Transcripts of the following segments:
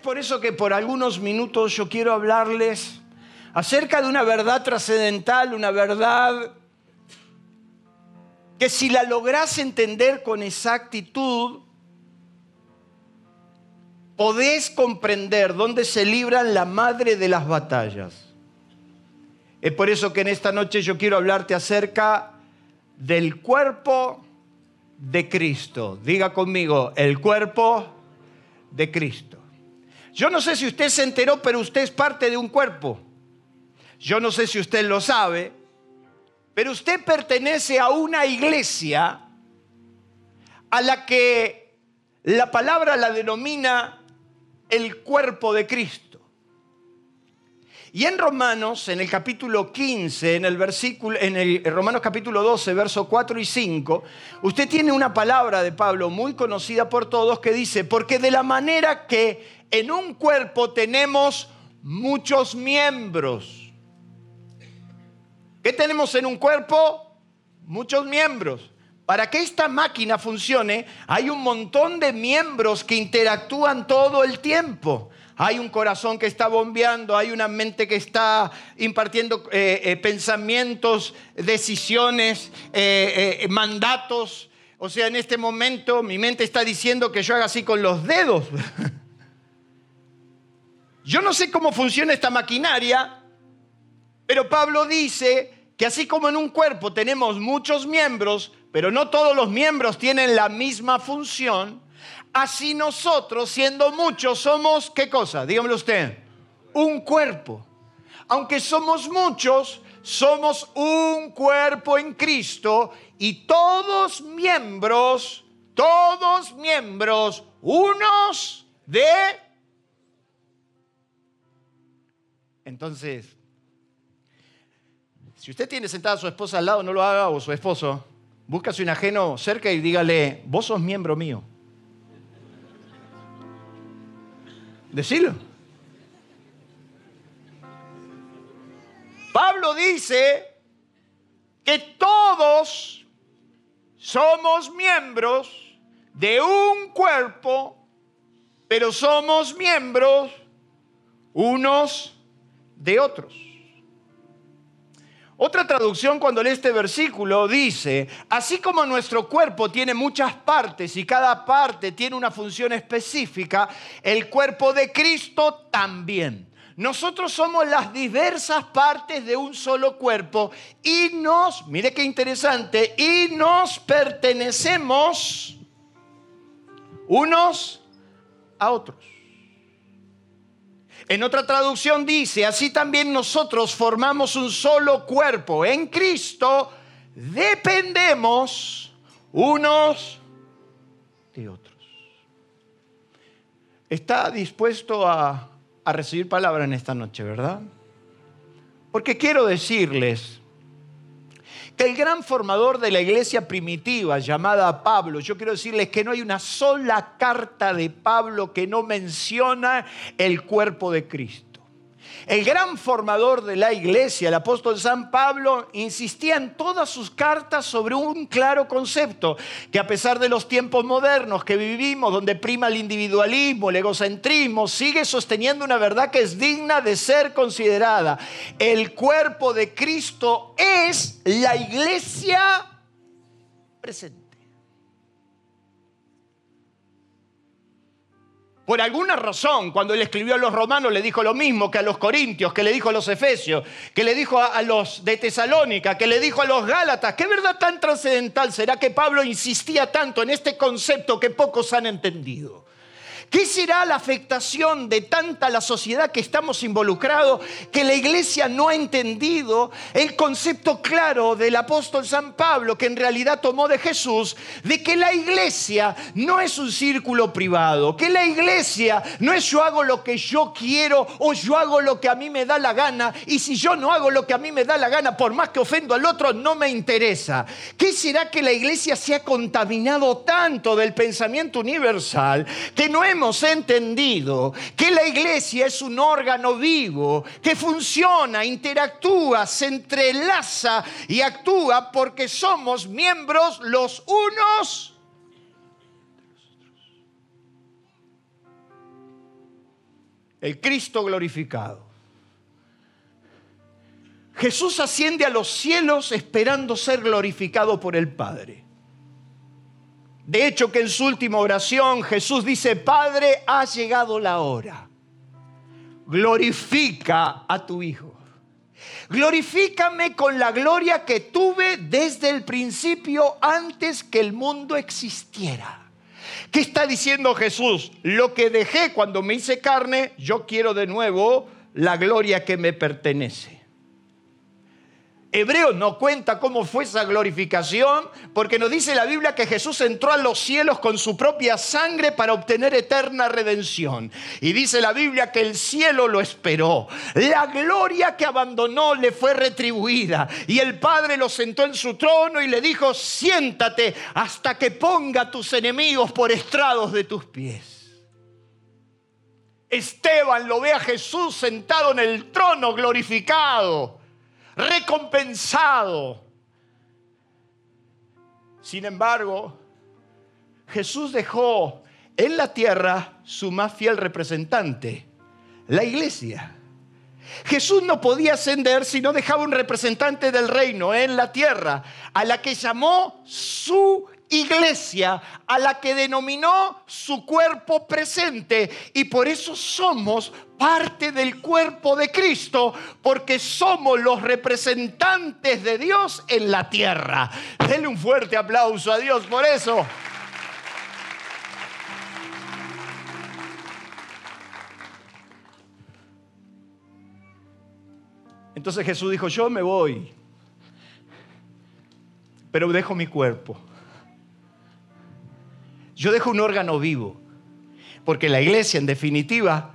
Por eso que por algunos minutos yo quiero hablarles acerca de una verdad trascendental, una verdad que si la logras entender con exactitud, podés comprender dónde se libran la madre de las batallas. Es por eso que en esta noche yo quiero hablarte acerca del cuerpo de Cristo. Diga conmigo, el cuerpo de Cristo. Yo no sé si usted se enteró, pero usted es parte de un cuerpo. Yo no sé si usted lo sabe, pero usted pertenece a una iglesia a la que la palabra la denomina el cuerpo de Cristo. Y en Romanos, en el capítulo 15, en el versículo, en el Romanos capítulo 12, versos 4 y 5, usted tiene una palabra de Pablo muy conocida por todos que dice, porque de la manera que en un cuerpo tenemos muchos miembros. ¿Qué tenemos en un cuerpo? Muchos miembros. Para que esta máquina funcione, hay un montón de miembros que interactúan todo el tiempo. Hay un corazón que está bombeando, hay una mente que está impartiendo eh, eh, pensamientos, decisiones, eh, mandatos. O sea, en este momento mi mente está diciendo que yo haga así con los dedos. Yo no sé cómo funciona esta maquinaria, pero Pablo dice que así como en un cuerpo tenemos muchos miembros, pero no todos los miembros tienen la misma función, así nosotros, siendo muchos, somos, ¿qué cosa? Dígamelo usted, un cuerpo. Aunque somos muchos, somos un cuerpo en Cristo y todos miembros, todos miembros, unos de Entonces, si usted tiene sentada a su esposa al lado, no lo haga, o su esposo, búscase un ajeno cerca y dígale, vos sos miembro mío. Decilo. Pablo dice que todos somos miembros de un cuerpo, pero somos miembros unos de otros. Otra traducción cuando lee este versículo dice, así como nuestro cuerpo tiene muchas partes y cada parte tiene una función específica, el cuerpo de Cristo también. Nosotros somos las diversas partes de un solo cuerpo y nos, mire qué interesante, y nos pertenecemos unos a otros. En otra traducción dice, así también nosotros formamos un solo cuerpo. En Cristo dependemos unos de otros. ¿Está dispuesto a, recibir palabra en esta noche, verdad? Porque quiero decirles el gran formador de la iglesia primitiva llamada Pablo, yo quiero decirles que no hay una sola carta de Pablo que no menciona el cuerpo de Cristo. El gran formador de la iglesia, el apóstol San Pablo, insistía en todas sus cartas sobre un claro concepto, que a pesar de los tiempos modernos que vivimos, donde prima el individualismo, el egocentrismo, sigue sosteniendo una verdad que es digna de ser considerada. El cuerpo de Cristo es la iglesia presente. Por alguna razón, cuando él escribió a los romanos, le dijo lo mismo que a los corintios, que le dijo a los efesios, que le dijo a, los de Tesalónica, que le dijo a los gálatas. ¿Qué verdad tan trascendental será que Pablo insistía tanto en este concepto que pocos han entendido? ¿Qué será la afectación de tanta la sociedad que estamos involucrados que la iglesia no ha entendido el concepto claro del apóstol San Pablo que en realidad tomó de Jesús de que la iglesia no es un círculo privado, que la iglesia no es yo hago lo que yo quiero o yo hago lo que a mí me da la gana y si yo no hago lo que a mí me da la gana por más que ofendo al otro no me interesa. ¿Qué será que la iglesia se ha contaminado tanto del pensamiento universal que no hemos entendido que la iglesia es un órgano vivo que funciona, interactúa, se entrelaza y actúa porque somos miembros los unos el Cristo glorificado. Jesús asciende a los cielos esperando ser glorificado por el Padre. De hecho que en su última oración Jesús dice, Padre, ha llegado la hora. Glorifica a tu Hijo. Glorifícame con la gloria que tuve desde el principio antes que el mundo existiera. ¿Qué está diciendo Jesús? Lo que dejé cuando me hice carne, yo quiero de nuevo la gloria que me pertenece. Hebreo no cuenta cómo fue esa glorificación, porque nos dice la Biblia que Jesús entró a los cielos con su propia sangre para obtener eterna redención. Y dice la Biblia que el cielo lo esperó. La gloria que abandonó le fue retribuida. Y el Padre lo sentó en su trono y le dijo, siéntate hasta que ponga tus enemigos por estrados de tus pies. Esteban lo ve a Jesús sentado en el trono glorificado recompensado. Sin embargo, Jesús dejó en la tierra su más fiel representante, la iglesia. Jesús no podía ascender si no dejaba un representante del reino en la tierra, a la que llamó su iglesia a la que denominó su cuerpo presente y por eso somos parte del cuerpo de Cristo porque somos los representantes de Dios en la tierra. Denle un fuerte aplauso a Dios por eso. Entonces Jesús dijo, yo me voy, pero dejo mi cuerpo yo dejo un órgano vivo. Porque la iglesia, en definitiva,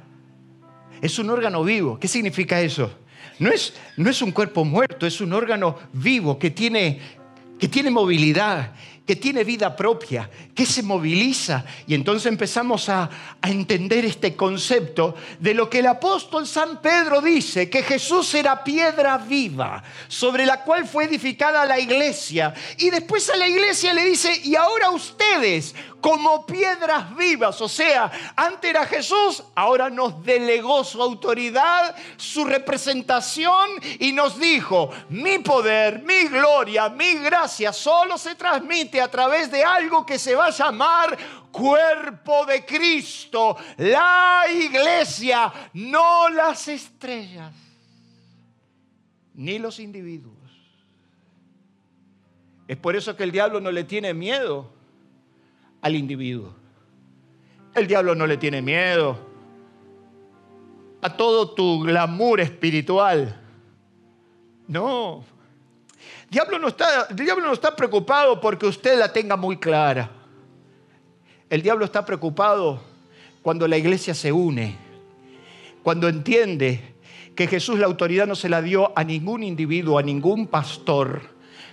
es un órgano vivo. ¿Qué significa eso? No es, no es un cuerpo muerto, es un órgano vivo que tiene, que tiene movilidad, que tiene vida propia, que se moviliza. Y entonces empezamos a, a, entender este concepto de lo que el apóstol San Pedro dice, que Jesús era piedra viva sobre la cual fue edificada la iglesia. Y después a la iglesia le dice, y ahora ustedes, como piedras vivas. O sea, antes era Jesús, ahora nos delegó su autoridad, su representación y nos dijo, mi poder, mi gloria, mi gracia solo se transmite a través de algo que se va a llamar cuerpo de Cristo, la iglesia, no las estrellas, ni los individuos. Es por eso que el diablo no le tiene miedo al individuo. El diablo no le tiene miedo a todo tu glamour espiritual. No. Diablo no está, el diablo no está preocupado porque usted la tenga muy clara. El diablo está preocupado cuando la iglesia se une, cuando entiende que Jesús la autoridad no se la dio a ningún individuo, a ningún pastor,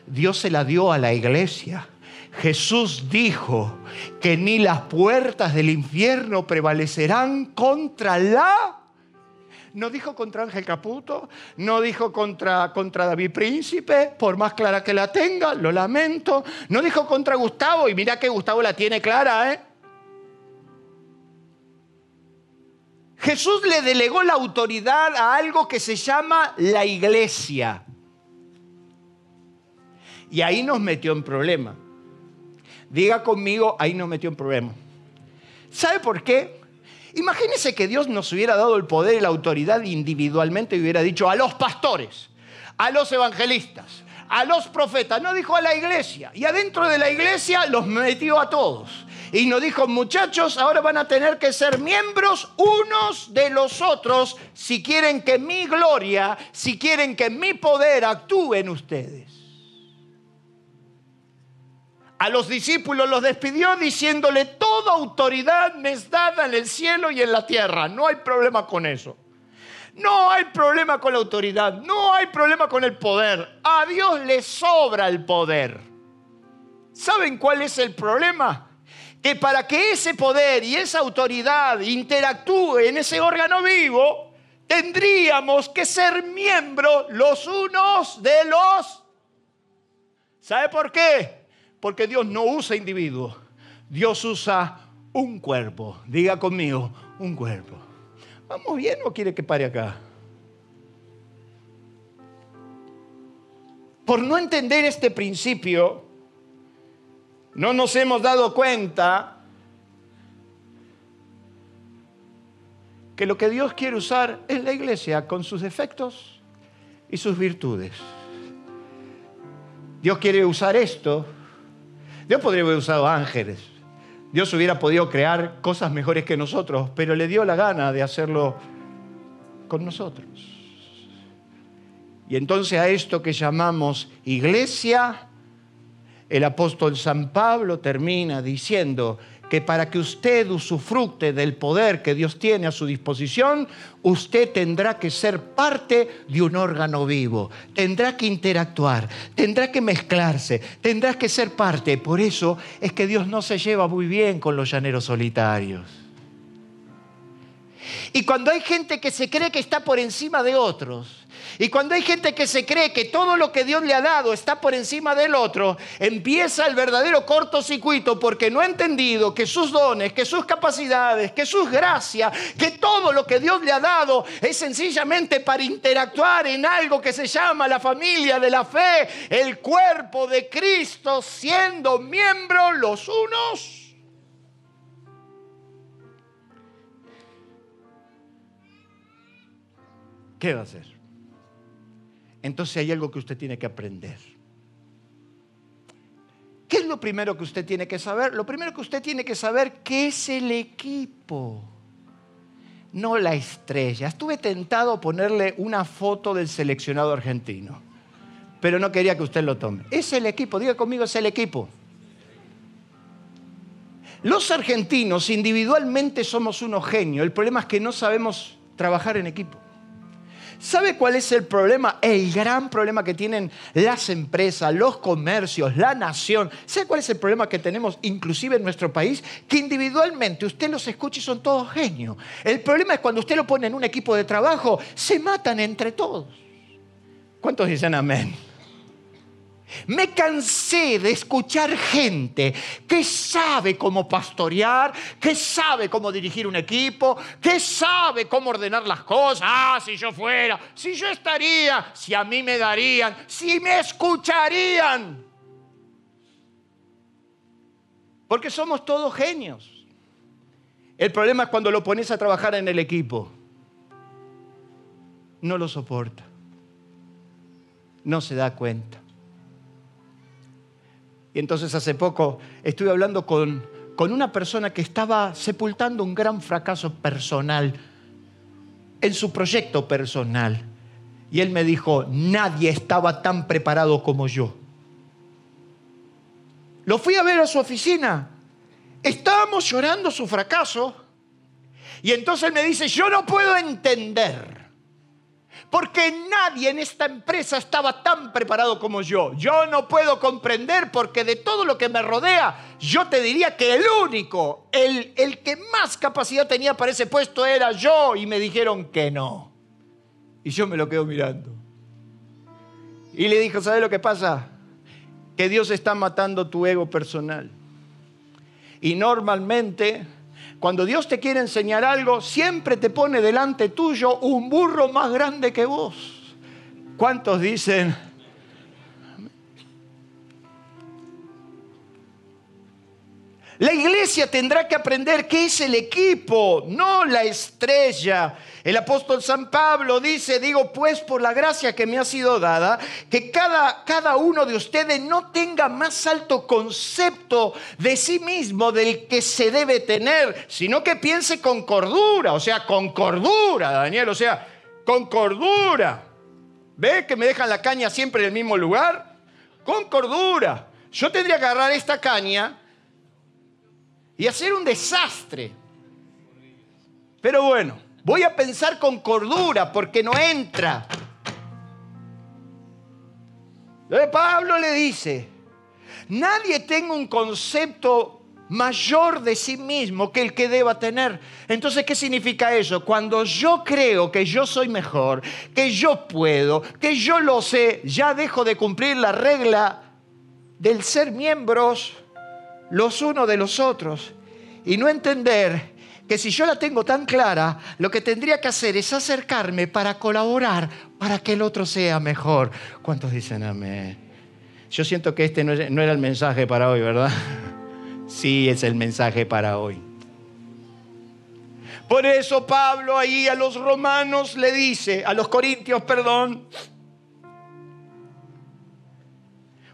Dios se la dio a la iglesia. Jesús dijo que ni las puertas del infierno prevalecerán contra la... No dijo contra Ángel Caputo, no dijo contra, contra David Príncipe, por más clara que la tenga, lo lamento. No dijo contra Gustavo, y mira que Gustavo la tiene clara, ¿eh? Jesús le delegó la autoridad a algo que se llama la iglesia. Y ahí nos metió en problema. Diga conmigo, ahí nos metió en problema. ¿Sabe por qué? Imagínese que Dios nos hubiera dado el poder y la autoridad individualmente y hubiera dicho a los pastores, a los evangelistas, a los profetas, no dijo a la iglesia. Y adentro de la iglesia los metió a todos. Y nos dijo, muchachos, ahora van a tener que ser miembros unos de los otros si quieren que mi gloria, si quieren que mi poder actúe en ustedes. A los discípulos los despidió diciéndole, toda autoridad me es dada en el cielo y en la tierra. No hay problema con eso. No hay problema con la autoridad, no hay problema con el poder. A Dios le sobra el poder. ¿Saben cuál es el problema? Que para que ese poder y esa autoridad interactúe en ese órgano vivo, tendríamos que ser miembros los unos de los... ¿Sabe por qué? Porque Dios no usa individuos, Dios usa un cuerpo. Diga conmigo, un cuerpo. ¿Vamos bien o quiere que pare acá? Por no entender este principio, no nos hemos dado cuenta que lo que Dios quiere usar es la iglesia con sus defectos y sus virtudes. Dios quiere usar esto. Dios podría haber usado ángeles, Dios hubiera podido crear cosas mejores que nosotros, pero le dio la gana de hacerlo con nosotros. Y entonces a esto que llamamos iglesia, el apóstol San Pablo termina diciendo, que para que usted usufructe del poder que Dios tiene a su disposición, usted tendrá que ser parte de un órgano vivo, tendrá que interactuar, tendrá que mezclarse, tendrá que ser parte. Por eso es que Dios no se lleva muy bien con los llaneros solitarios. Y cuando hay gente que se cree que está por encima de otros, y cuando hay gente que se cree que todo lo que Dios le ha dado está por encima del otro, empieza el verdadero cortocircuito porque no ha entendido que sus dones, que sus capacidades, que sus gracias, que todo lo que Dios le ha dado es sencillamente para interactuar en algo que se llama la familia de la fe, el cuerpo de Cristo, siendo miembros los unos. ¿Qué va a hacer? Entonces hay algo que usted tiene que aprender. ¿Qué es lo primero que usted tiene que saber? Lo primero que usted tiene que saber qué es el equipo, no la estrella. Estuve tentado a ponerle una foto del seleccionado argentino, pero no quería que usted lo tome. Es el equipo, diga conmigo, es el equipo. Los argentinos individualmente somos unos genios, el problema es que no sabemos trabajar en equipo. ¿Sabe cuál es el problema? El gran problema que tienen las empresas, los comercios, la nación. ¿Sabe cuál es el problema que tenemos inclusive en nuestro país? Que individualmente usted los escucha y son todos genios. El problema es cuando usted lo pone en un equipo de trabajo, se matan entre todos. ¿Cuántos dicen amén? Me cansé de escuchar gente que sabe cómo pastorear, que sabe cómo dirigir un equipo, que sabe cómo ordenar las cosas. Ah, si yo fuera, si yo estaría, si a mí me darían, si me escucharían. Porque somos todos genios. El problema es cuando lo pones a trabajar en el equipo. No lo soporta. No se da cuenta. Y entonces hace poco estuve hablando con, con una persona que estaba sepultando un gran fracaso personal en su proyecto personal. Y él me dijo, nadie estaba tan preparado como yo. Lo fui a ver a su oficina. Estábamos llorando su fracaso. Y entonces él me dice, yo no puedo entender porque nadie en esta empresa estaba tan preparado como yo. Yo no puedo comprender porque de todo lo que me rodea, yo te diría que el único, el, el que más capacidad tenía para ese puesto era yo y me dijeron que no. Y yo me lo quedo mirando. Y le dijo, ¿sabes lo que pasa? Que Dios está matando tu ego personal. Y normalmente cuando Dios te quiere enseñar algo, siempre te pone delante tuyo un burro más grande que vos. ¿Cuántos dicen? La iglesia tendrá que aprender qué es el equipo, no la estrella. El apóstol San Pablo dice, digo pues por la gracia que me ha sido dada, que cada, cada uno de ustedes no tenga más alto concepto de sí mismo del que se debe tener, sino que piense con cordura, o sea, con cordura, Daniel, o sea, con cordura. ¿Ve que me dejan la caña siempre en el mismo lugar? Con cordura. Yo tendría que agarrar esta caña y hacer un desastre. Pero bueno, voy a pensar con cordura porque no entra. Pablo le dice, nadie tenga un concepto mayor de sí mismo que el que deba tener. Entonces, ¿qué significa eso? Cuando yo creo que yo soy mejor, que yo puedo, que yo lo sé, ya dejo de cumplir la regla del ser miembros los unos de los otros y no entender que si yo la tengo tan clara, lo que tendría que hacer es acercarme para colaborar para que el otro sea mejor. ¿Cuántos dicen amén? Yo siento que este no era el mensaje para hoy, ¿verdad? Sí, es el mensaje para hoy. Por eso Pablo ahí a los romanos le dice, a los corintios, perdón,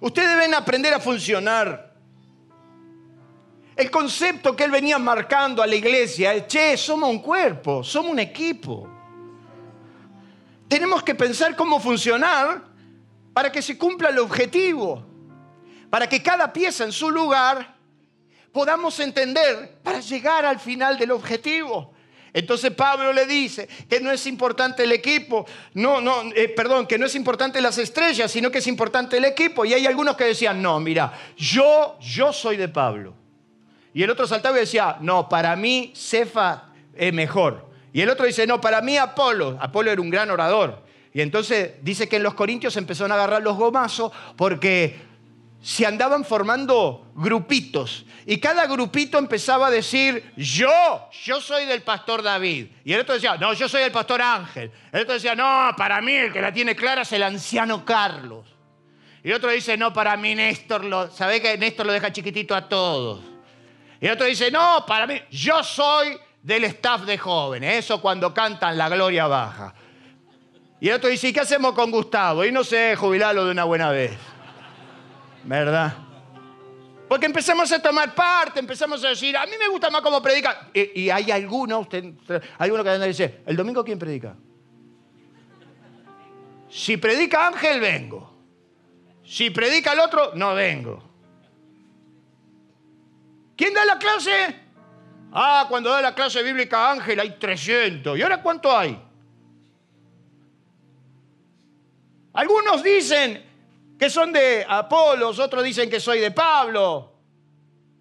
ustedes deben aprender a funcionar el concepto que él venía marcando a la iglesia es, che, somos un cuerpo, somos un equipo. Tenemos que pensar cómo funcionar para que se cumpla el objetivo, para que cada pieza en su lugar podamos entender para llegar al final del objetivo. Entonces Pablo le dice que no es importante el equipo, no, no, eh, perdón, que no es importante las estrellas, sino que es importante el equipo. Y hay algunos que decían, no, mira, yo, yo soy de Pablo. Y el otro saltaba y decía, no, para mí Cefa es mejor. Y el otro dice, no, para mí Apolo. Apolo era un gran orador. Y entonces dice que en los Corintios empezaron a agarrar los gomazos porque se andaban formando grupitos. Y cada grupito empezaba a decir, yo, yo soy del pastor David. Y el otro decía, no, yo soy del pastor Ángel. El otro decía, no, para mí el que la tiene clara es el anciano Carlos. Y el otro dice, no, para mí Néstor, lo, ¿sabe que Néstor lo deja chiquitito a todos? Y el otro dice, no, para mí, yo soy del staff de jóvenes, eso cuando cantan la gloria baja. Y el otro dice, ¿y qué hacemos con Gustavo? Y no sé, jubilarlo de una buena vez. ¿Verdad? Porque empezamos a tomar parte, empezamos a decir, a mí me gusta más cómo predica. Y, hay algunos, usted, hay uno que dice, ¿el domingo quién predica? Si predica Ángel, vengo. Si predica el otro, no vengo. ¿Quién da la clase? Ah, cuando da la clase bíblica Ángel hay 300. ¿Y ahora cuánto hay? Algunos dicen que son de Apolos, otros dicen que soy de Pablo.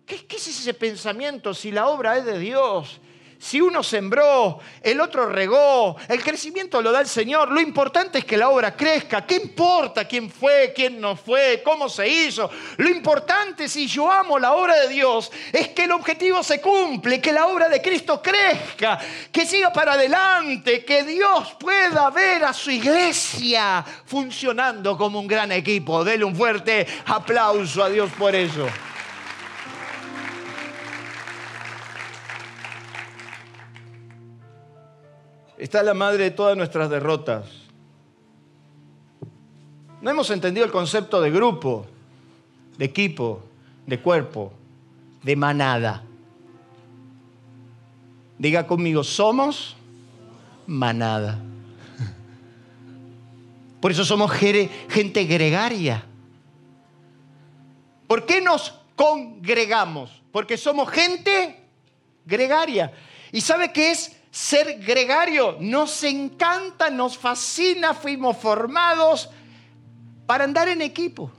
¿Qué, ¿Qué, es ese pensamiento si la obra es de Dios? Si uno sembró, el otro regó, el crecimiento lo da el Señor. Lo importante es que la obra crezca. ¿Qué importa quién fue, quién no fue, cómo se hizo? Lo importante, si yo amo la obra de Dios, es que el objetivo se cumple, que la obra de Cristo crezca, que siga para adelante, que Dios pueda ver a su iglesia funcionando como un gran equipo. Dele un fuerte aplauso a Dios por eso. Está la madre de todas nuestras derrotas. No hemos entendido el concepto de grupo, de equipo, de cuerpo, de manada. Diga conmigo, somos manada. Por eso somos gente gregaria. ¿Por qué nos congregamos? Porque somos gente gregaria. ¿Y sabe qué es ser gregario. Nos encanta, nos fascina, fuimos formados para andar en equipo,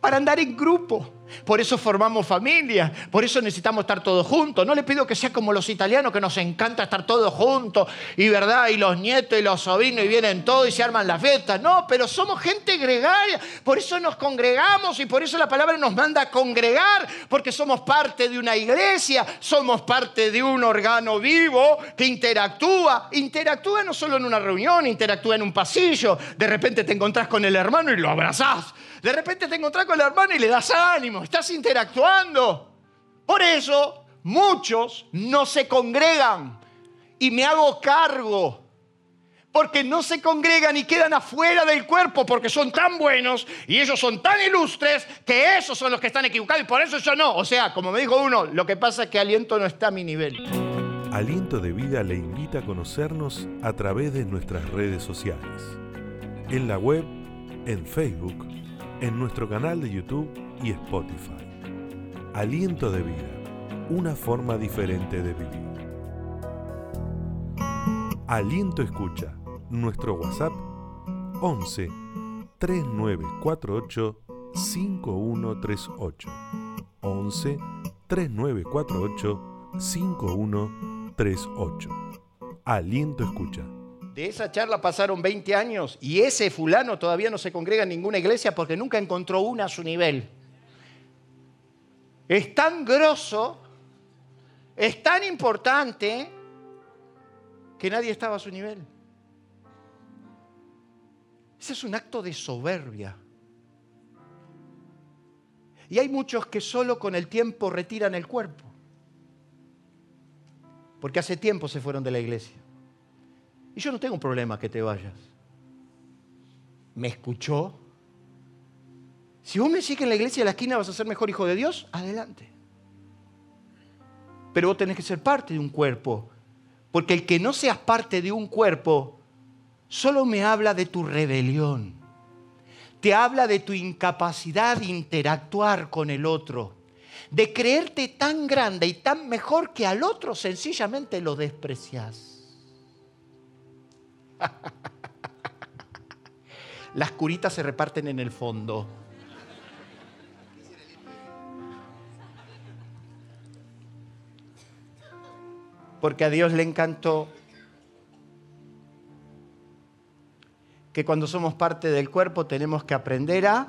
para andar en grupo. Por eso formamos familia, por eso necesitamos estar todos juntos. No le pido que sea como los italianos, que nos encanta estar todos juntos, y verdad, y los nietos y los sobrinos, y vienen todos y se arman las fiestas. No, pero somos gente gregaria, por eso nos congregamos y por eso la palabra nos manda a congregar, porque somos parte de una iglesia, somos parte de un órgano vivo que interactúa. Interactúa no solo en una reunión, interactúa en un pasillo. De repente te encontrás con el hermano y lo abrazás. De repente te encontrás con el hermano y le das ánimo estás interactuando. Por eso muchos no se congregan y me hago cargo porque no se congregan y quedan afuera del cuerpo porque son tan buenos y ellos son tan ilustres que esos son los que están equivocados y por eso yo no. O sea, como me dijo uno, lo que pasa es que Aliento no está a mi nivel. Aliento de Vida le invita a conocernos a través de nuestras redes sociales. En la web, en Facebook, en nuestro canal de YouTube y Spotify. Aliento de Vida, una forma diferente de vivir. Aliento Escucha nuestro WhatsApp 11 3948 5138. 11 3948 5138. Aliento escucha. De esa charla pasaron 20 años y ese fulano todavía no se congrega en ninguna iglesia porque nunca encontró una a su nivel. Es tan grosso, es tan importante que nadie estaba a su nivel. Ese es un acto de soberbia. Y hay muchos que solo con el tiempo retiran el cuerpo. Porque hace tiempo se fueron de la iglesia. Y yo no tengo un problema que te vayas. ¿Me escuchó? Si vos me sigues en la iglesia de la esquina vas a ser mejor hijo de Dios, adelante. Pero vos tenés que ser parte de un cuerpo. Porque el que no seas parte de un cuerpo solo me habla de tu rebelión. Te habla de tu incapacidad de interactuar con el otro, de creerte tan grande y tan mejor que al otro sencillamente lo desprecias. Las curitas se reparten en el fondo. Porque a Dios le encantó que cuando somos parte del cuerpo tenemos que aprender a...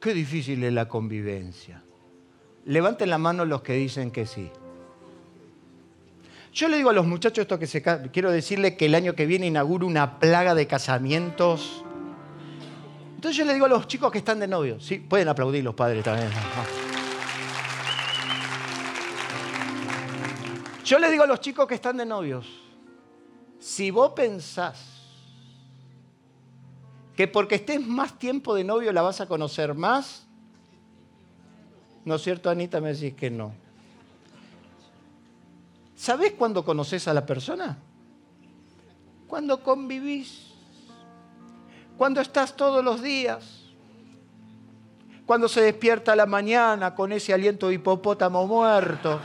Qué difícil es la convivencia. Levanten la mano los que dicen que sí. Yo le digo a los muchachos esto que se quiero decirle que el año que viene inauguro una plaga de casamientos. Entonces yo le digo a los chicos que están de novio, sí, pueden aplaudir los padres también. Yo le digo a los chicos que están de novios, si vos pensás que porque estés más tiempo de novio la vas a conocer más. ¿No es cierto, Anita? Me decís que no. ¿Sabés cuándo conoces a la persona? Cuando convivís. Cuando estás todos los días. Cuando se despierta a la mañana con ese aliento de hipopótamo muerto.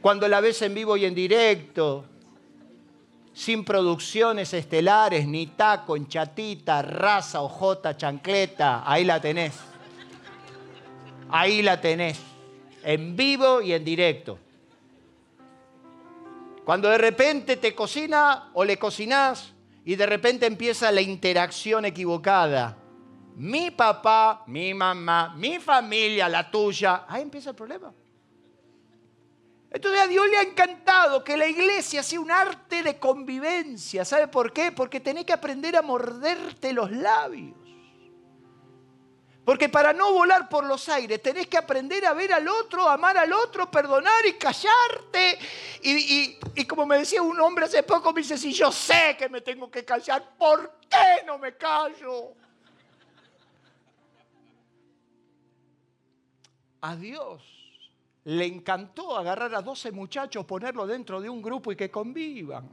Cuando la ves en vivo y en directo sin producciones estelares, ni taco, chatita, raza, ojota, chancleta, ahí la tenés. Ahí la tenés, en vivo y en directo. Cuando de repente te cocina o le cocinás y de repente empieza la interacción equivocada. Mi papá, mi mamá, mi familia, la tuya, ahí empieza el problema. Entonces a Dios le ha encantado que la iglesia sea un arte de convivencia. ¿Sabe por qué? Porque tenés que aprender a morderte los labios. Porque para no volar por los aires tenés que aprender a ver al otro, amar al otro, perdonar y callarte. Y, y, como me decía un hombre hace poco, me dice, si yo sé que me tengo que callar, ¿por qué no me callo? A Dios le encantó agarrar a 12 muchachos, ponerlo dentro de un grupo y que convivan.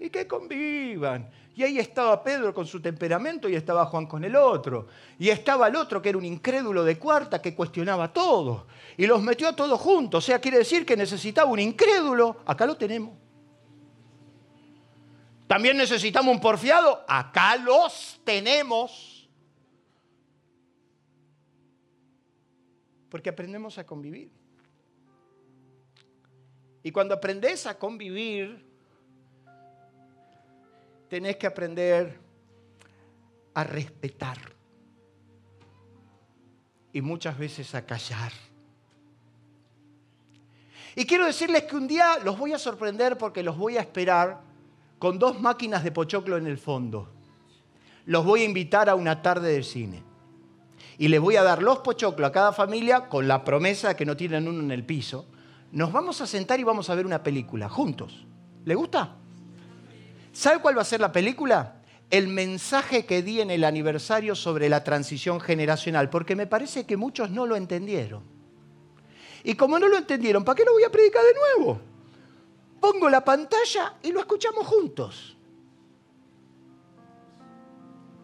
Y que convivan. Y ahí estaba Pedro con su temperamento y estaba Juan con el otro. Y estaba el otro que era un incrédulo de cuarta que cuestionaba todo. Y los metió a todos juntos. O sea, quiere decir que necesitaba un incrédulo. Acá lo tenemos. También necesitamos un porfiado. Acá los tenemos. Porque aprendemos a convivir. Y cuando aprendes a convivir, tenés que aprender a respetar y muchas veces a callar. Y quiero decirles que un día los voy a sorprender porque los voy a esperar con dos máquinas de pochoclo en el fondo. Los voy a invitar a una tarde de cine. y les voy a dar los pochoclos a cada familia con la promesa de que no tienen uno en el piso. Nos vamos a sentar y vamos a ver una película juntos. ¿Le gusta? ¿Sabe cuál va a ser la película? El mensaje que di en el aniversario sobre la transición generacional, porque me parece que muchos no lo entendieron. Y como no lo entendieron, ¿para qué lo voy a predicar de nuevo? Pongo la pantalla y lo escuchamos juntos.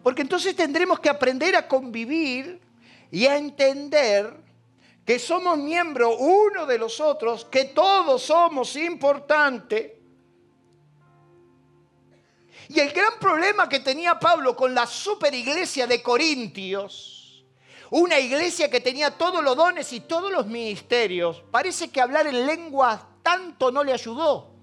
Porque entonces tendremos que aprender a convivir y a entender que somos miembros uno de los otros, que todos somos importantes. Y el gran problema que tenía Pablo con la superiglesia de Corintios, una iglesia que tenía todos los dones y todos los ministerios, parece que hablar en lenguas tanto no le ayudó.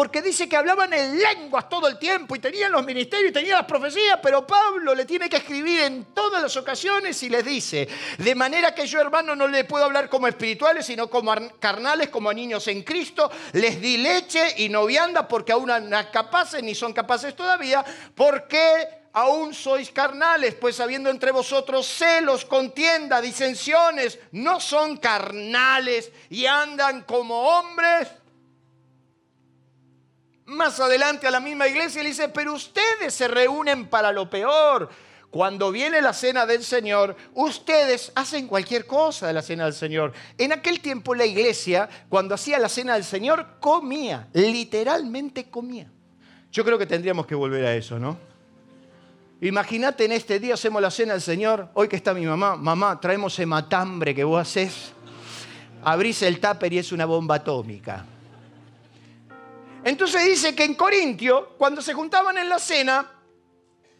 Porque dice que hablaban en lenguas todo el tiempo y tenían los ministerios y tenían las profecías, pero Pablo le tiene que escribir en todas las ocasiones y les dice, de manera que yo hermano no le puedo hablar como espirituales, sino como carnales, como a niños en Cristo, les di leche y no vianda porque aún no capaces ni son capaces todavía, porque aún sois carnales, pues habiendo entre vosotros celos, contienda, disensiones, no son carnales y andan como hombres más adelante a la misma iglesia le dice, pero ustedes se reúnen para lo peor. Cuando viene la cena del Señor, ustedes hacen cualquier cosa de la cena del Señor. En aquel tiempo la iglesia, cuando hacía la cena del Señor, comía, literalmente comía. Yo creo que tendríamos que volver a eso, ¿no? Imagínate en este día hacemos la cena del Señor, hoy que está mi mamá, mamá, traemos ese matambre que vos haces, abrís el tupper y es una bomba atómica. Entonces dice que en Corintio, cuando se juntaban en la cena,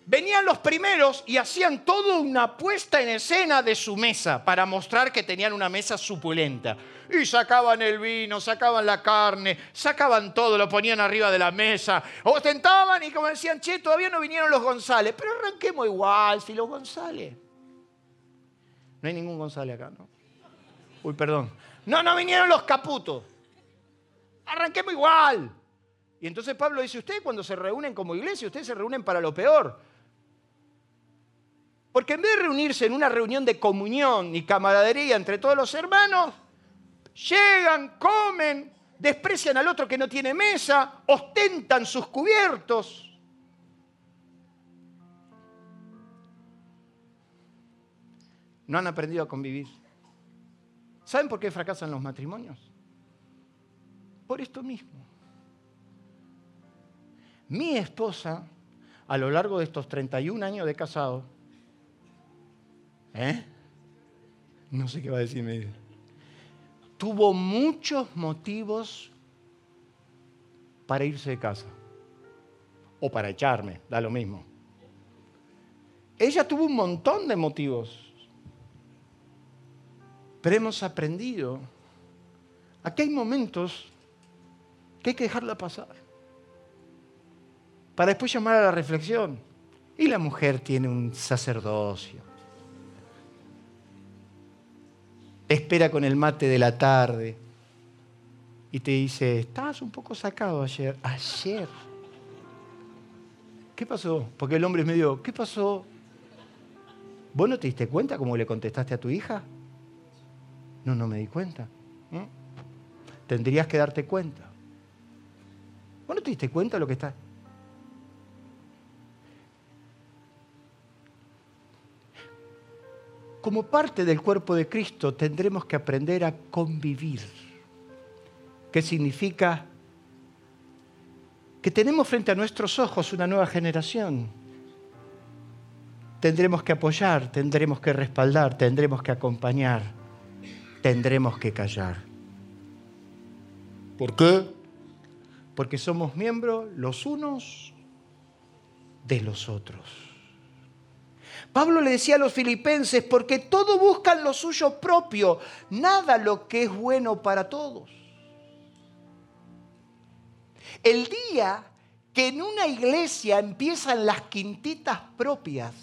venían los primeros y hacían toda una puesta en escena de su mesa para mostrar que tenían una mesa supulenta. Y sacaban el vino, sacaban la carne, sacaban todo, lo ponían arriba de la mesa. Ostentaban y como decían, che, todavía no vinieron los González, pero arranquemos igual, si los González. No hay ningún González acá, ¿no? Uy, perdón. No, no vinieron los Caputos. Arranquemos igual. Y entonces Pablo dice, ustedes cuando se reúnen como iglesia, ustedes se reúnen para lo peor. Porque en vez de reunirse en una reunión de comunión y camaradería entre todos los hermanos, llegan, comen, desprecian al otro que no tiene mesa, ostentan sus cubiertos. No han aprendido a convivir. ¿Saben por qué fracasan los matrimonios? Por esto mismo. Mi esposa, a lo largo de estos 31 años de casado, ¿eh? No sé qué va a decirme. Tuvo muchos motivos para irse de casa. O para echarme, da lo mismo. Ella tuvo un montón de motivos. Pero hemos aprendido. Aquí hay momentos que hay que dejarla pasar para después llamar a la reflexión. Y la mujer tiene un sacerdocio. Espera con el mate de la tarde y te dice, estabas un poco sacado ayer. Ayer. ¿Qué pasó? Porque el hombre me dijo, ¿qué pasó? ¿Vos no te diste cuenta cómo le contestaste a tu hija? No, no me di cuenta. Tendrías que darte cuenta. ¿Vos no te diste cuenta de lo que está? Como parte del cuerpo de Cristo tendremos que aprender a convivir. ¿Qué significa? Que tenemos frente a nuestros ojos una nueva generación. Tendremos que apoyar, tendremos que respaldar, tendremos que acompañar, tendremos que callar. ¿Por qué? Porque somos miembros los unos de los otros. Pablo le decía a los filipenses, porque todo buscan lo suyo propio, nada lo que es bueno para todos. El día que en una iglesia empiezan las quintitas propias,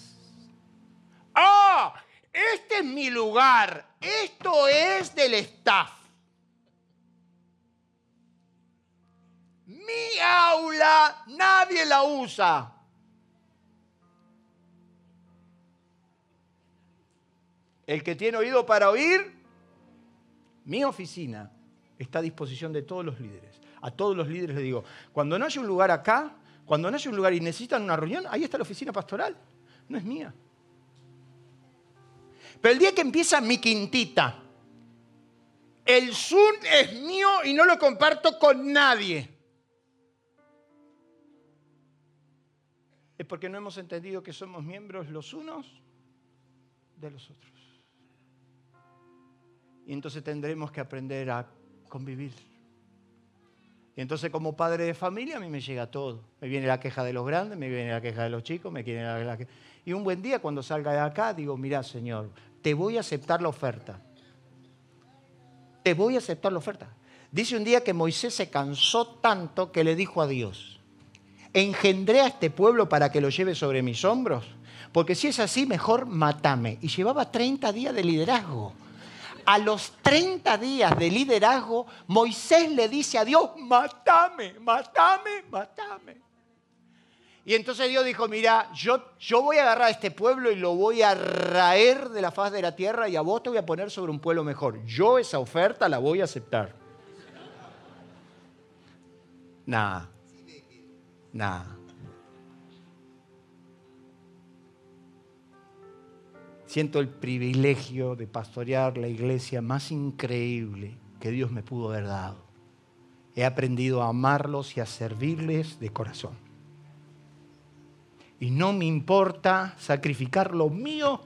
¡ah! Este es mi lugar, esto es del staff. Mi aula nadie la usa. El que tiene oído para oír, mi oficina está a disposición de todos los líderes. A todos los líderes les digo, cuando no haya un lugar acá, cuando no haya un lugar y necesitan una reunión, ahí está la oficina pastoral. No es mía. Pero el día que empieza mi quintita, el Zoom es mío y no lo comparto con nadie. Es porque no hemos entendido que somos miembros los unos de los otros. Y entonces tendremos que aprender a convivir. Y entonces como padre de familia a mí me llega todo. Me viene la queja de los grandes, me viene la queja de los chicos, me viene la, queja... Y un buen día cuando salga de acá digo, mira Señor, te voy a aceptar la oferta. Te voy a aceptar la oferta. Dice un día que Moisés se cansó tanto que le dijo a Dios, engendré a este pueblo para que lo lleve sobre mis hombros, porque si es así, mejor matame. Y llevaba 30 días de liderazgo. A los 30 días de liderazgo, Moisés le dice a Dios, matame, matame, matame. Y entonces Dios dijo, mira, yo, yo voy a agarrar a este pueblo y lo voy a raer de la faz de la tierra y a vos te voy a poner sobre un pueblo mejor. Yo esa oferta la voy a aceptar. Nada. Nada. Siento el privilegio de pastorear la iglesia más increíble que Dios me pudo haber dado. He aprendido a amarlos y a servirles de corazón y no me importa sacrificar lo mío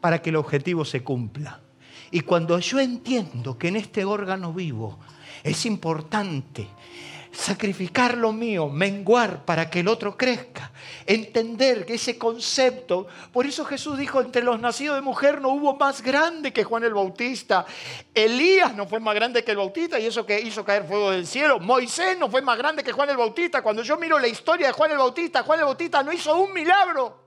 para que el objetivo se cumpla. Y cuando yo entiendo que en este órgano vivo es importante sacrificar lo mío, menguar para que el otro crezca, entender que ese concepto, por eso Jesús dijo, entre los nacidos de mujer no hubo más grande que Juan el Bautista, Elías no fue más grande que el Bautista y eso que hizo caer fuego del cielo, Moisés no fue más grande que Juan el Bautista, cuando yo miro la historia de Juan el Bautista, Juan el Bautista no hizo un milagro.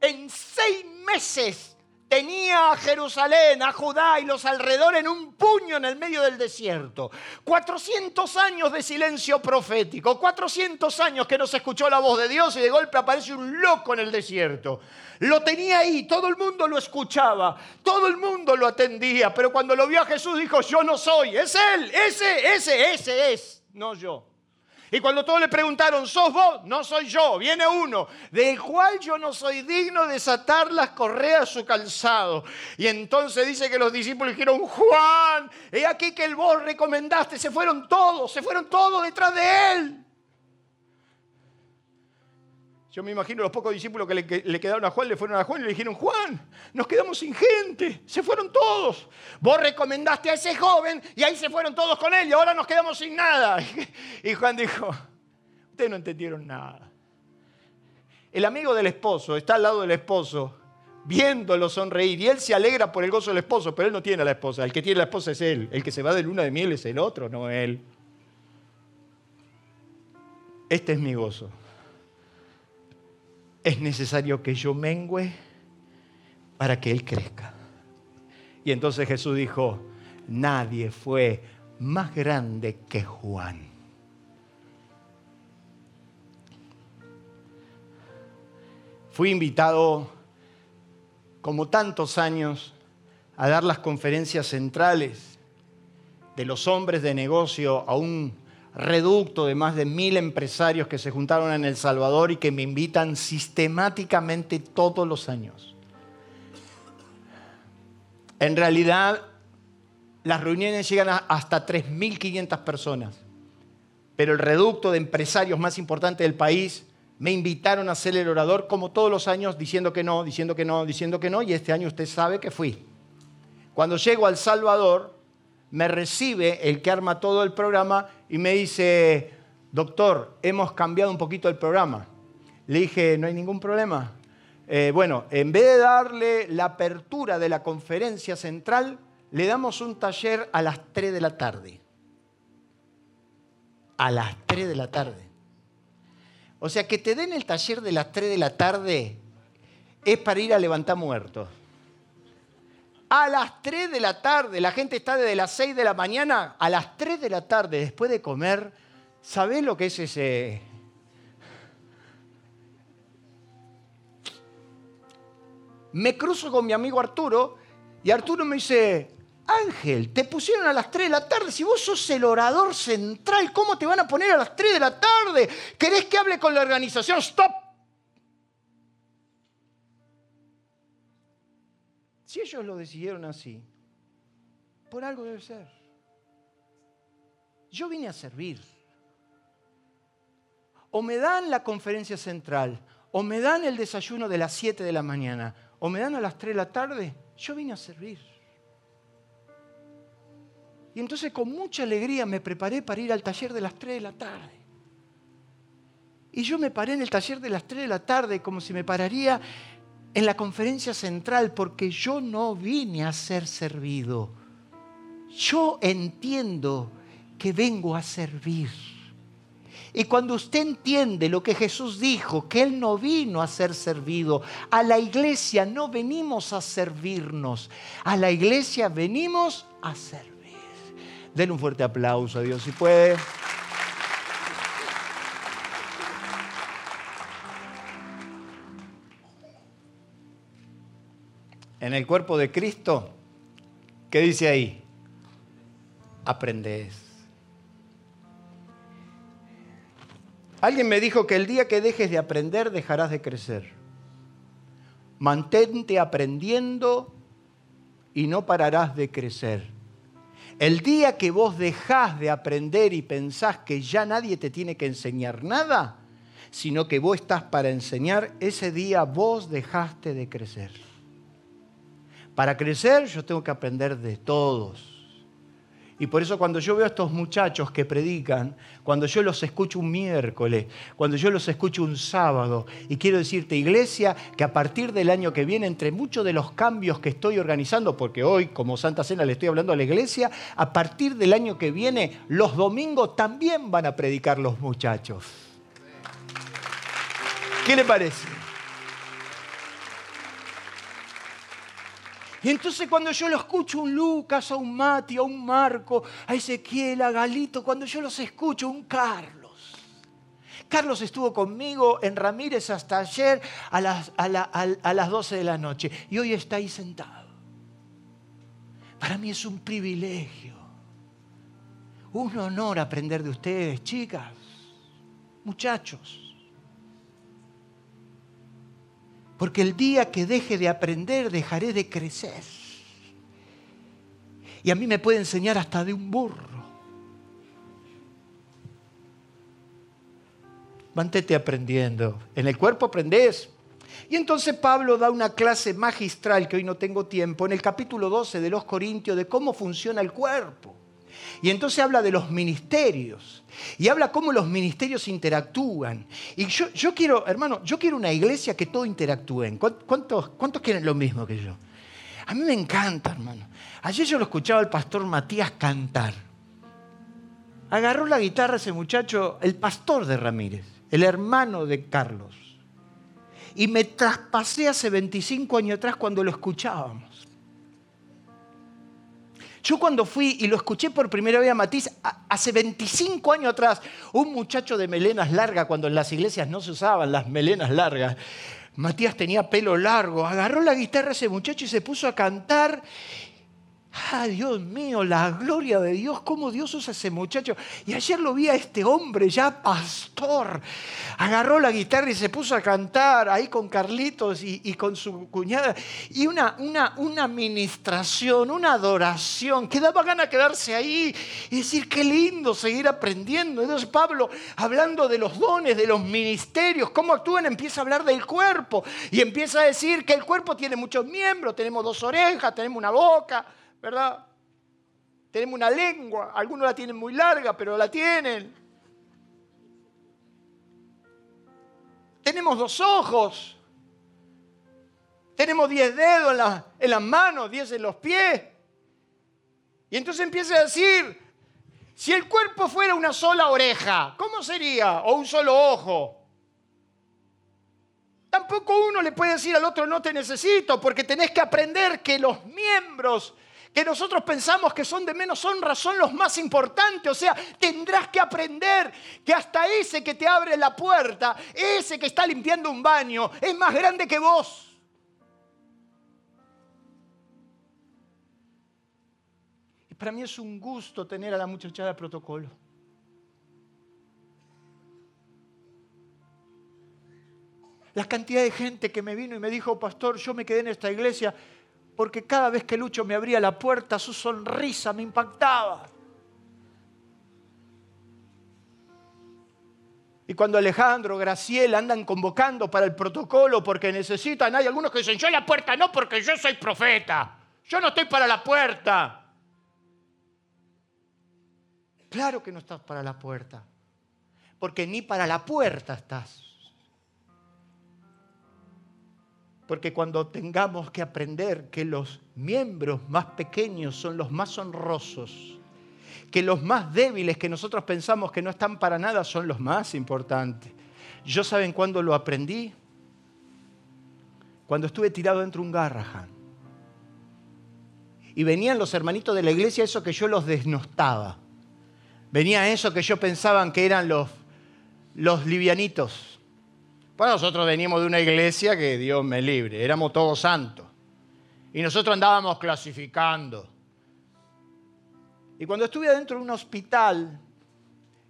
En seis meses tenía a Jerusalén, a Judá y los alrededores en un puño en el medio del desierto. 400 años de silencio profético, 400 años que no se escuchó la voz de Dios y de golpe aparece un loco en el desierto. Lo tenía ahí, todo el mundo lo escuchaba, todo el mundo lo atendía, pero cuando lo vio a Jesús dijo, yo no soy, es Él, ese, ese, ese es, no yo. Y cuando todos le preguntaron, ¿sos vos? No soy yo, viene uno, del cual yo no soy digno de desatar las correas a su calzado. Y entonces dice que los discípulos dijeron, Juan, he aquí que el vos recomendaste, se fueron todos, se fueron todos detrás de él. Yo me imagino los pocos discípulos que le, quedaron a Juan, le fueron a Juan y le dijeron, Juan, nos quedamos sin gente, se fueron todos. Vos recomendaste a ese joven y ahí se fueron todos con él y ahora nos quedamos sin nada. Y Juan dijo, ustedes no entendieron nada. El amigo del esposo está al lado del esposo, viéndolo sonreír y él se alegra por el gozo del esposo, pero él no tiene a la esposa. El que tiene a la esposa es él. El que se va de luna de miel es el otro, no él. Este es mi gozo es necesario que yo mengüe para que Él crezca. Y entonces Jesús dijo, nadie fue más grande que Juan. Fui invitado, como tantos años, a dar las conferencias centrales de los hombres de negocio a un reducto de más de mil empresarios que se juntaron en El Salvador y que me invitan sistemáticamente todos los años. En realidad, las reuniones llegan a hasta 3.500 personas, pero el reducto de empresarios más importante del país me invitaron a ser el orador como todos los años, diciendo que no, diciendo que no, diciendo que no, y este año usted sabe que fui. Cuando llego al Salvador, me recibe el que arma todo el programa y me dice, doctor, hemos cambiado un poquito el programa. Le dije, no hay ningún problema. Eh, bueno, en vez de darle la apertura de la conferencia central, le damos un taller a las 3 de la tarde. A las 3 de la tarde. O sea, que te den el taller de las 3 de la tarde es para ir a levantar muertos a las 3 de la tarde. La gente está desde las 6 de la mañana a las 3 de la tarde, después de comer. ¿Sabés lo que es ese? me cruzo con mi amigo Arturo y Arturo me dice, Ángel, te pusieron a las 3 de la tarde. Si vos sos el orador central, ¿cómo te van a poner a las 3 de la tarde? ¿Querés que hable con la organización? ¡Stop! Si ellos lo decidieron así, por algo debe ser. Yo vine a servir. O me dan la conferencia central, o me dan el desayuno de las 7 de la mañana, o me dan a las 3 de la tarde. Yo vine a servir. Y entonces con mucha alegría me preparé para ir al taller de las 3 de la tarde. Y yo me paré en el taller de las 3 de la tarde como si me pararía en la conferencia central porque yo no vine a ser servido. Yo entiendo que vengo a servir. Y cuando usted entiende lo que Jesús dijo, que Él no vino a ser servido, a la iglesia no venimos a servirnos, a la iglesia venimos a servir. Denle un fuerte aplauso a Dios si puede. En el cuerpo de Cristo, ¿qué dice ahí? Aprendes. Alguien me dijo que el día que dejes de aprender dejarás de crecer. Mantente aprendiendo y no pararás de crecer. El día que vos dejás de aprender y pensás que ya nadie te tiene que enseñar nada, sino que vos estás para enseñar, ese día vos dejaste de crecer. Para crecer yo tengo que aprender de todos. Y por eso cuando yo veo a estos muchachos que predican, cuando yo los escucho un miércoles, cuando yo los escucho un sábado, y quiero decirte, iglesia, que a partir del año que viene, entre muchos de los cambios que estoy organizando, porque hoy como Santa Cena le estoy hablando a la iglesia, a partir del año que viene, los domingos también van a predicar los muchachos. ¿Qué le parece? Y entonces cuando yo lo escucho a un Lucas, a un Mati, a un Marco, a Ezequiel, a Galito, cuando yo los escucho, un Carlos. Carlos estuvo conmigo en Ramírez hasta ayer a las, a, las 12 de la noche y hoy está ahí sentado. Para mí es un privilegio, un honor aprender de ustedes, chicas, muchachos. Porque el día que deje de aprender, dejaré de crecer. Y a mí me puede enseñar hasta de un burro. Mantente aprendiendo. En el cuerpo aprendes. Y entonces Pablo da una clase magistral, que hoy no tengo tiempo, en el capítulo 12 de los Corintios, de cómo funciona el cuerpo. Y entonces habla de los ministerios. Y habla cómo los ministerios interactúan. Y yo, yo quiero, hermano, yo quiero una iglesia que todo interactúen. ¿Cuántos, ¿Cuántos quieren lo mismo que yo? A mí me encanta, hermano. Ayer yo lo escuchaba al pastor Matías cantar. Agarró la guitarra ese muchacho, el pastor de Ramírez, el hermano de Carlos. Y me traspasé hace 25 años atrás cuando lo escuchábamos. Yo cuando fui y lo escuché por primera vez a Matiz, hace 25 años atrás, un muchacho de melenas largas, cuando en las iglesias no se usaban las melenas largas, Matías tenía pelo largo, agarró la guitarra ese muchacho y se puso a cantar Ah, Dios mío, la gloria de Dios, cómo Dios usa ese muchacho. Y ayer lo vi a este hombre ya pastor. Agarró la guitarra y se puso a cantar ahí con Carlitos y, con su cuñada. Y una, una, una administración, una adoración, que daba gana quedarse ahí y decir, qué lindo seguir aprendiendo. Entonces Pablo, hablando de los dones, de los ministerios, cómo actúan, empieza a hablar del cuerpo. Y empieza a decir que el cuerpo tiene muchos miembros, tenemos dos orejas, tenemos una boca ¿verdad? Tenemos una lengua, algunos la tienen muy larga, pero la tienen. Tenemos dos ojos. Tenemos diez dedos en, las manos, diez en los pies. Y entonces empieza a decir, si el cuerpo fuera una sola oreja, ¿cómo sería? O un solo ojo. Tampoco uno le puede decir al otro no te necesito, porque tenés que aprender que los miembros que nosotros pensamos que son de menos honra son los más importantes. O sea, tendrás que aprender que hasta ese que te abre la puerta, ese que está limpiando un baño, es más grande que vos. Y para mí es un gusto tener a la muchachada de protocolo. La cantidad de gente que me vino y me dijo, pastor, yo me quedé en esta iglesia porque cada vez que Lucho me abría la puerta, su sonrisa me impactaba. Y cuando Alejandro, Graciela andan convocando para el protocolo porque necesitan, hay algunos que dicen, yo la puerta no porque yo soy profeta, yo no estoy para la puerta. Claro que no estás para la puerta, porque ni para la puerta estás. Porque cuando tengamos que aprender que los miembros más pequeños son los más honrosos, que los más débiles que nosotros pensamos que no están para nada son los más importantes. ¿Yo saben cuándo lo aprendí? Cuando estuve tirado dentro de un garrahan. Y venían los hermanitos de la iglesia, eso que yo los desnostaba. Venía eso que yo pensaban que eran los, los livianitos. Pues nosotros veníamos de una iglesia que Dios me libre, éramos todos santos. Y nosotros andábamos clasificando. Y cuando estuve adentro de un hospital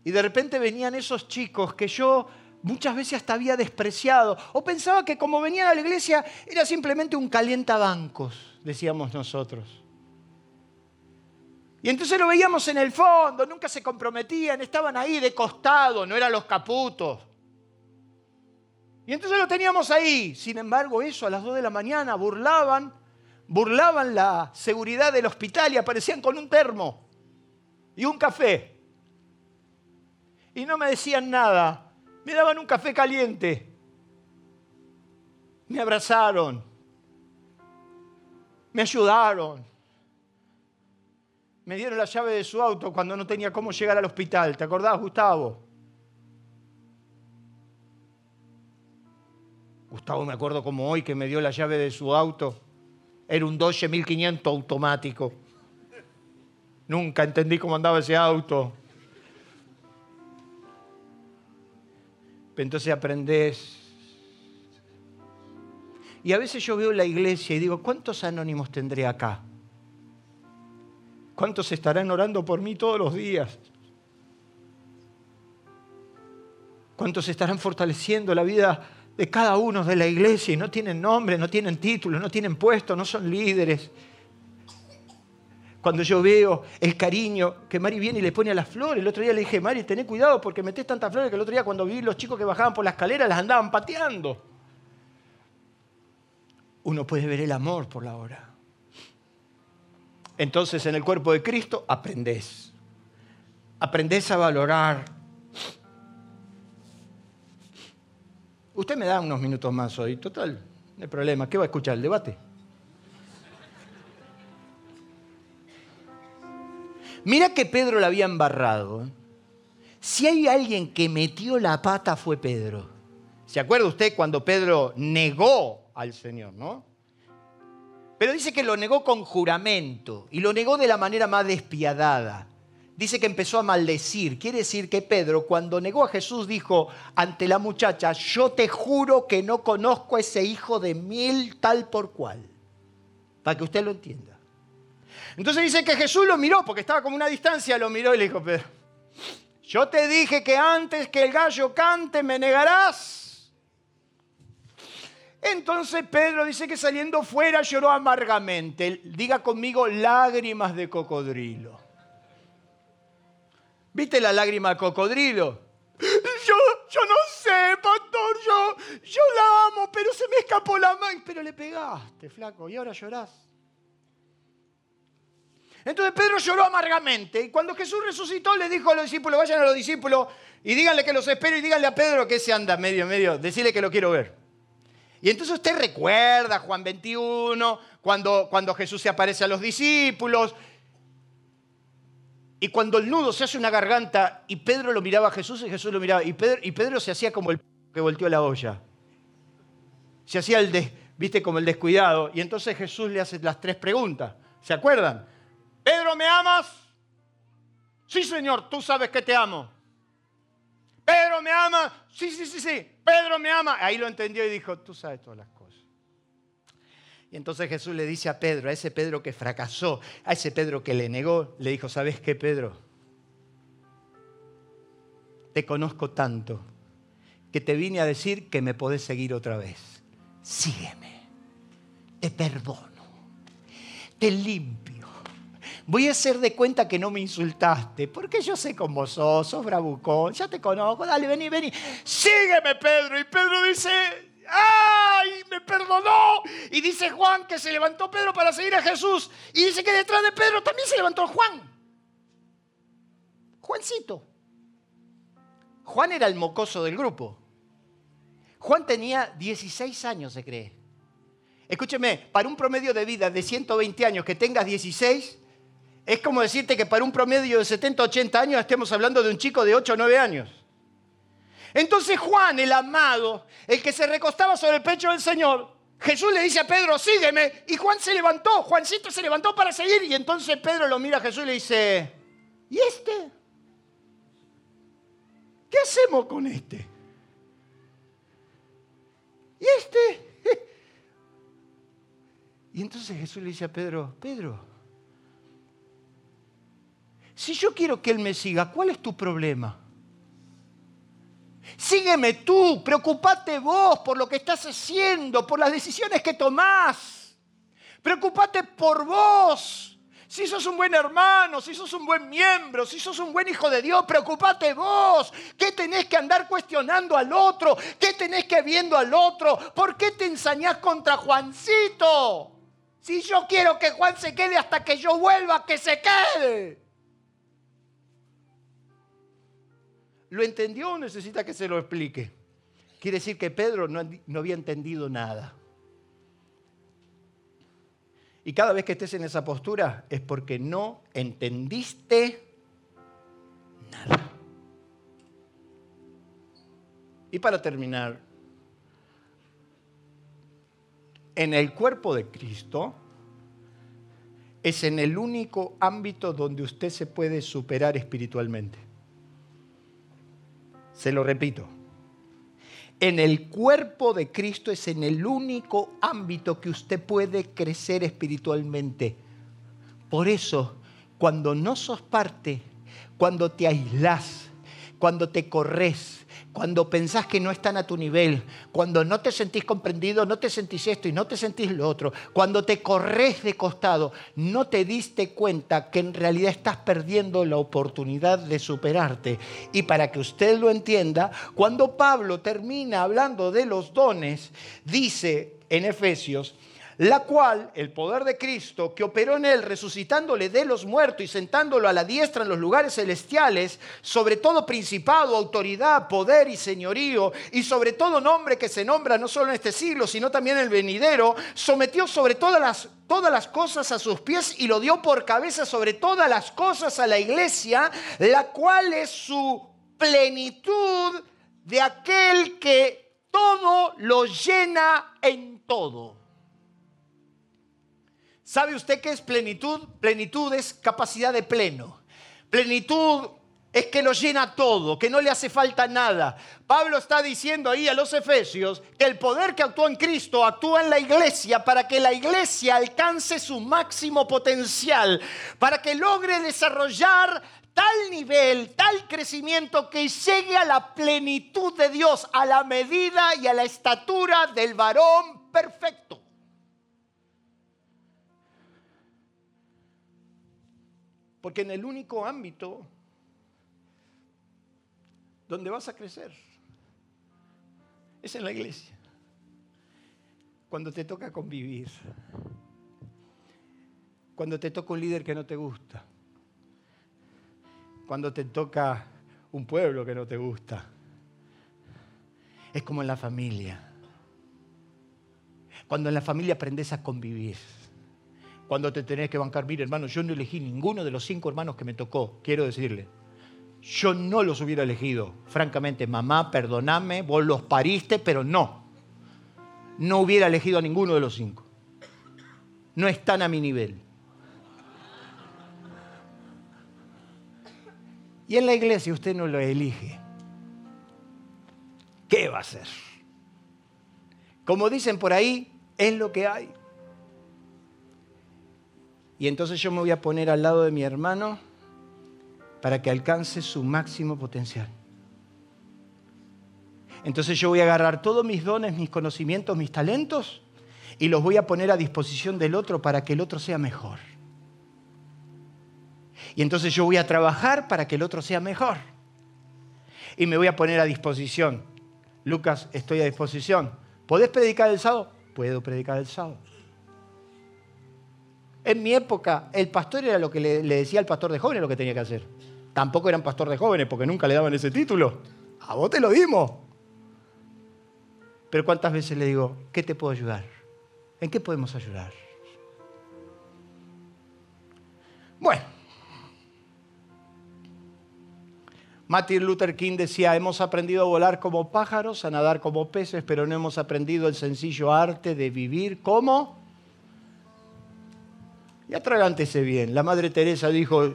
y de repente venían esos chicos que yo muchas veces hasta había despreciado o pensaba que como venían a la iglesia era simplemente un calientabancos, decíamos nosotros. Y entonces lo veíamos en el fondo, nunca se comprometían, estaban ahí de costado, no eran los caputos. Y entonces lo teníamos ahí. Sin embargo, eso a las 2 de la mañana burlaban, burlaban la seguridad del hospital y aparecían con un termo y un café. Y no me decían nada, me daban un café caliente. Me abrazaron, me ayudaron me dieron la llave de su auto cuando no tenía cómo llegar al hospital. ¿Te acordás, Gustavo? Gustavo me acuerdo como hoy que me dio la llave de su auto. Era un Dodge 1500 automático. Nunca entendí cómo andaba ese auto. Entonces aprendés. Y a veces yo veo la iglesia y digo, ¿cuántos anónimos tendré acá? ¿Cuántos estarán orando por mí todos los días? ¿Cuántos estarán fortaleciendo la vida de cada uno de la iglesia y no tienen nombre, no tienen título, no tienen puesto, no son líderes? Cuando yo veo el cariño que Mari viene y le pone a las flores, el otro día le dije, Mari, tené cuidado porque metés tantas flores que el otro día cuando vi los chicos que bajaban por la escalera las andaban pateando. Uno puede ver el amor por la hora. Entonces en el cuerpo de Cristo aprendés. Aprendés a valorar. Usted me da unos minutos más hoy, total, no hay problema. ¿Qué va a escuchar? ¿El debate? Mira que Pedro la había embarrado. Si hay alguien que metió la pata fue Pedro. ¿Se acuerda usted cuando Pedro negó al Señor, no? Pero dice que lo negó con juramento y lo negó de la manera más despiadada. Dice que empezó a maldecir. Quiere decir que Pedro cuando negó a Jesús dijo ante la muchacha, yo te juro que no conozco a ese hijo de mil tal por cual. Para que usted lo entienda. Entonces dice que Jesús lo miró, porque estaba como una distancia, lo miró y le dijo, Pedro, yo te dije que antes que el gallo cante me negarás. Entonces Pedro dice que saliendo fuera lloró amargamente. Diga conmigo lágrimas de cocodrilo. ¿Viste la lágrima cocodrilo? Yo, yo no sé, pastor, yo, yo la amo, pero se me escapó la mano. Pero le pegaste, flaco, y ahora llorás. Entonces Pedro lloró amargamente y cuando Jesús resucitó le dijo a los discípulos, vayan a los discípulos y díganle que los espero y díganle a Pedro que se anda medio, medio, decirle que lo quiero ver. Y entonces usted recuerda Juan 21, cuando, cuando Jesús se aparece a los discípulos, y cuando el nudo se hace una garganta y Pedro lo miraba a Jesús y Jesús lo miraba, y Pedro, y Pedro se hacía como el que volteó la olla. Se hacía el, viste, como el descuidado. Y entonces Jesús le hace las tres preguntas. ¿Se acuerdan? Pedro, ¿me amas? Sí, Señor, tú sabes que te amo. Pedro me ama. Sí, sí, sí, sí. Pedro me ama. Ahí lo entendió y dijo, tú sabes todas las. Y entonces Jesús le dice a Pedro, a ese Pedro que fracasó, a ese Pedro que le negó, le dijo, ¿sabes qué, Pedro? Te conozco tanto que te vine a decir que me podés seguir otra vez. Sígueme, te perdono, te limpio. Voy a hacer de cuenta que no me insultaste, porque yo sé cómo sos, sos bravucón, ya te conozco, dale, vení, vení. Sígueme, Pedro. Y Pedro dice, ¡ay! Me perdonó. Y dice Juan que se levantó Pedro para seguir a Jesús. Y dice que detrás de Pedro también se levantó Juan. Juancito. Juan era el mocoso del grupo. Juan tenía 16 años, se cree. Escúcheme, para un promedio de vida de 120 años que tengas 16, es como decirte que para un promedio de 70, 80 años estemos hablando de un chico de 8 o 9 años. Entonces Juan, el amado, el que se recostaba sobre el pecho del Señor, Jesús le dice a Pedro, sígueme. Y Juan se levantó, Juancito se levantó para seguir. Y entonces Pedro lo mira a Jesús y le dice, ¿y este? ¿Qué hacemos con este? ¿Y este? Y entonces Jesús le dice a Pedro, Pedro, si yo quiero que Él me siga, ¿cuál es tu problema? Sígueme tú, preocupate vos por lo que estás haciendo, por las decisiones que tomás. Preocupate por vos. Si sos un buen hermano, si sos un buen miembro, si sos un buen hijo de Dios, preocupate vos. ¿Qué tenés que andar cuestionando al otro? ¿Qué tenés que viendo al otro? ¿Por qué te ensañás contra Juancito? Si yo quiero que Juan se quede hasta que yo vuelva, que se quede. ¿Lo entendió o necesita que se lo explique? Quiere decir que Pedro no, no, había entendido nada. Y cada vez que estés en esa postura es porque no entendiste nada. Y para terminar, en el cuerpo de Cristo es en el único ámbito donde usted se puede superar espiritualmente. Se lo repito. En el cuerpo de Cristo es en el único ámbito que usted puede crecer espiritualmente. Por eso, cuando no sos parte, cuando te aislás, cuando te corres, cuando pensás que no están a tu nivel, cuando no te sentís comprendido, no te sentís esto y no te sentís lo otro, cuando te corres de costado, no te diste cuenta que en realidad estás perdiendo la oportunidad de superarte. Y para que usted lo entienda, cuando Pablo termina hablando de los dones, dice en Efesios, la cual el poder de Cristo que operó en él, resucitándole de los muertos y sentándolo a la diestra en los lugares celestiales, sobre todo principado, autoridad, poder y señorío, y sobre todo nombre que se nombra no solo en este siglo, sino también en el venidero, sometió sobre todas las, todas las cosas a sus pies y lo dio por cabeza sobre todas las cosas a la iglesia, la cual es su plenitud de aquel que todo lo llena en todo. ¿Sabe usted qué es plenitud? Plenitud es capacidad de pleno. Plenitud es que lo llena todo, que no le hace falta nada. Pablo está diciendo ahí a los efesios que el poder que actúa en Cristo actúa en la iglesia para que la iglesia alcance su máximo potencial, para que logre desarrollar tal nivel, tal crecimiento que llegue a la plenitud de Dios, a la medida y a la estatura del varón perfecto. Porque en el único ámbito donde vas a crecer es en la iglesia. Cuando te toca convivir. Cuando te toca un líder que no te gusta. Cuando te toca un pueblo que no te gusta. Es como en la familia. Cuando en la familia aprendes a convivir cuando te tenés que bancar. Mire, hermano, yo no elegí ninguno de los cinco hermanos que me tocó, quiero decirle. Yo no los hubiera elegido. Francamente, mamá, perdoname, vos los pariste, pero no. No hubiera elegido a ninguno de los cinco. No están a mi nivel. Y en la iglesia usted no lo elige. ¿Qué va a hacer? Como dicen por ahí, es lo que hay. Y entonces yo me voy a poner al lado de mi hermano para que alcance su máximo potencial. Entonces yo voy a agarrar todos mis dones, mis conocimientos, mis talentos y los voy a poner a disposición del otro para que el otro sea mejor. Y entonces yo voy a trabajar para que el otro sea mejor. Y me voy a poner a disposición. Lucas, estoy a disposición. ¿Podés predicar el sábado? Puedo predicar el sábado. En mi época, el pastor era lo que le, decía al pastor de jóvenes lo que tenía que hacer. Tampoco eran pastor de jóvenes porque nunca le daban ese título. A vos te lo dimos. Pero ¿cuántas veces le digo, ¿qué te puedo ayudar? ¿En qué podemos ayudar? Bueno, Martin Luther King decía, hemos aprendido a volar como pájaros, a nadar como peces, pero no hemos aprendido el sencillo arte de vivir como... Y atragántese bien. La Madre Teresa dijo,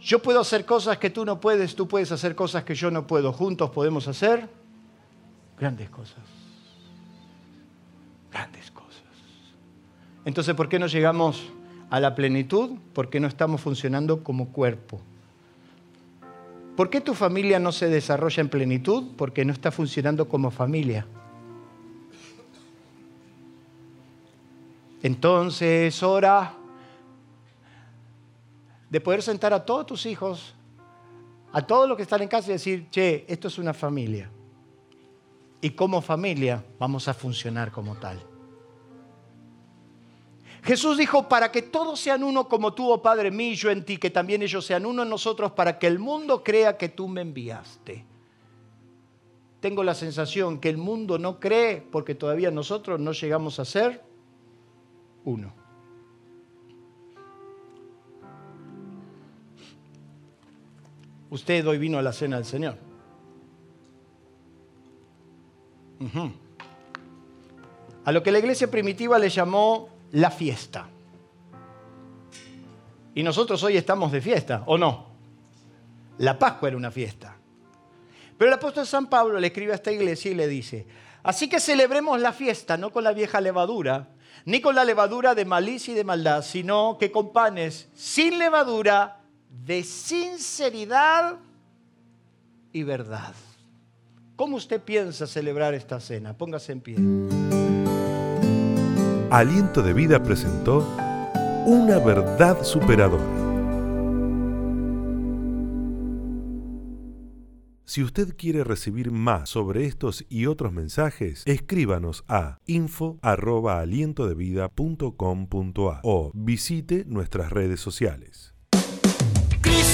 yo puedo hacer cosas que tú no puedes, tú puedes hacer cosas que yo no puedo. Juntos podemos hacer grandes cosas. Grandes cosas. Entonces, ¿por qué no llegamos a la plenitud? Porque no estamos funcionando como cuerpo. ¿Por qué tu familia no se desarrolla en plenitud? Porque no está funcionando como familia. Entonces es hora de poder sentar a todos tus hijos, a todos los que están en casa y decir, che, esto es una familia. Y como familia vamos a funcionar como tal. Jesús dijo, para que todos sean uno como tú, oh Padre mío, yo en ti, que también ellos sean uno en nosotros, para que el mundo crea que tú me enviaste. Tengo la sensación que el mundo no cree porque todavía nosotros no llegamos a ser uno. Usted hoy vino a la cena del Señor. A lo que la iglesia primitiva le llamó la fiesta. Y nosotros hoy estamos de fiesta, ¿o no? La Pascua era una fiesta. Pero el apóstol San Pablo le escribe a esta iglesia y le dice, así que celebremos la fiesta, no con la vieja levadura, ni con la levadura de malicia y de maldad, sino que con panes sin levadura, de sinceridad y verdad. ¿Cómo usted piensa celebrar esta cena? Póngase en pie. Aliento de Vida presentó Una verdad superadora. Si usted quiere recibir más sobre estos y otros mensajes, escríbanos a info@alientodevida.com.a o visite nuestras redes sociales.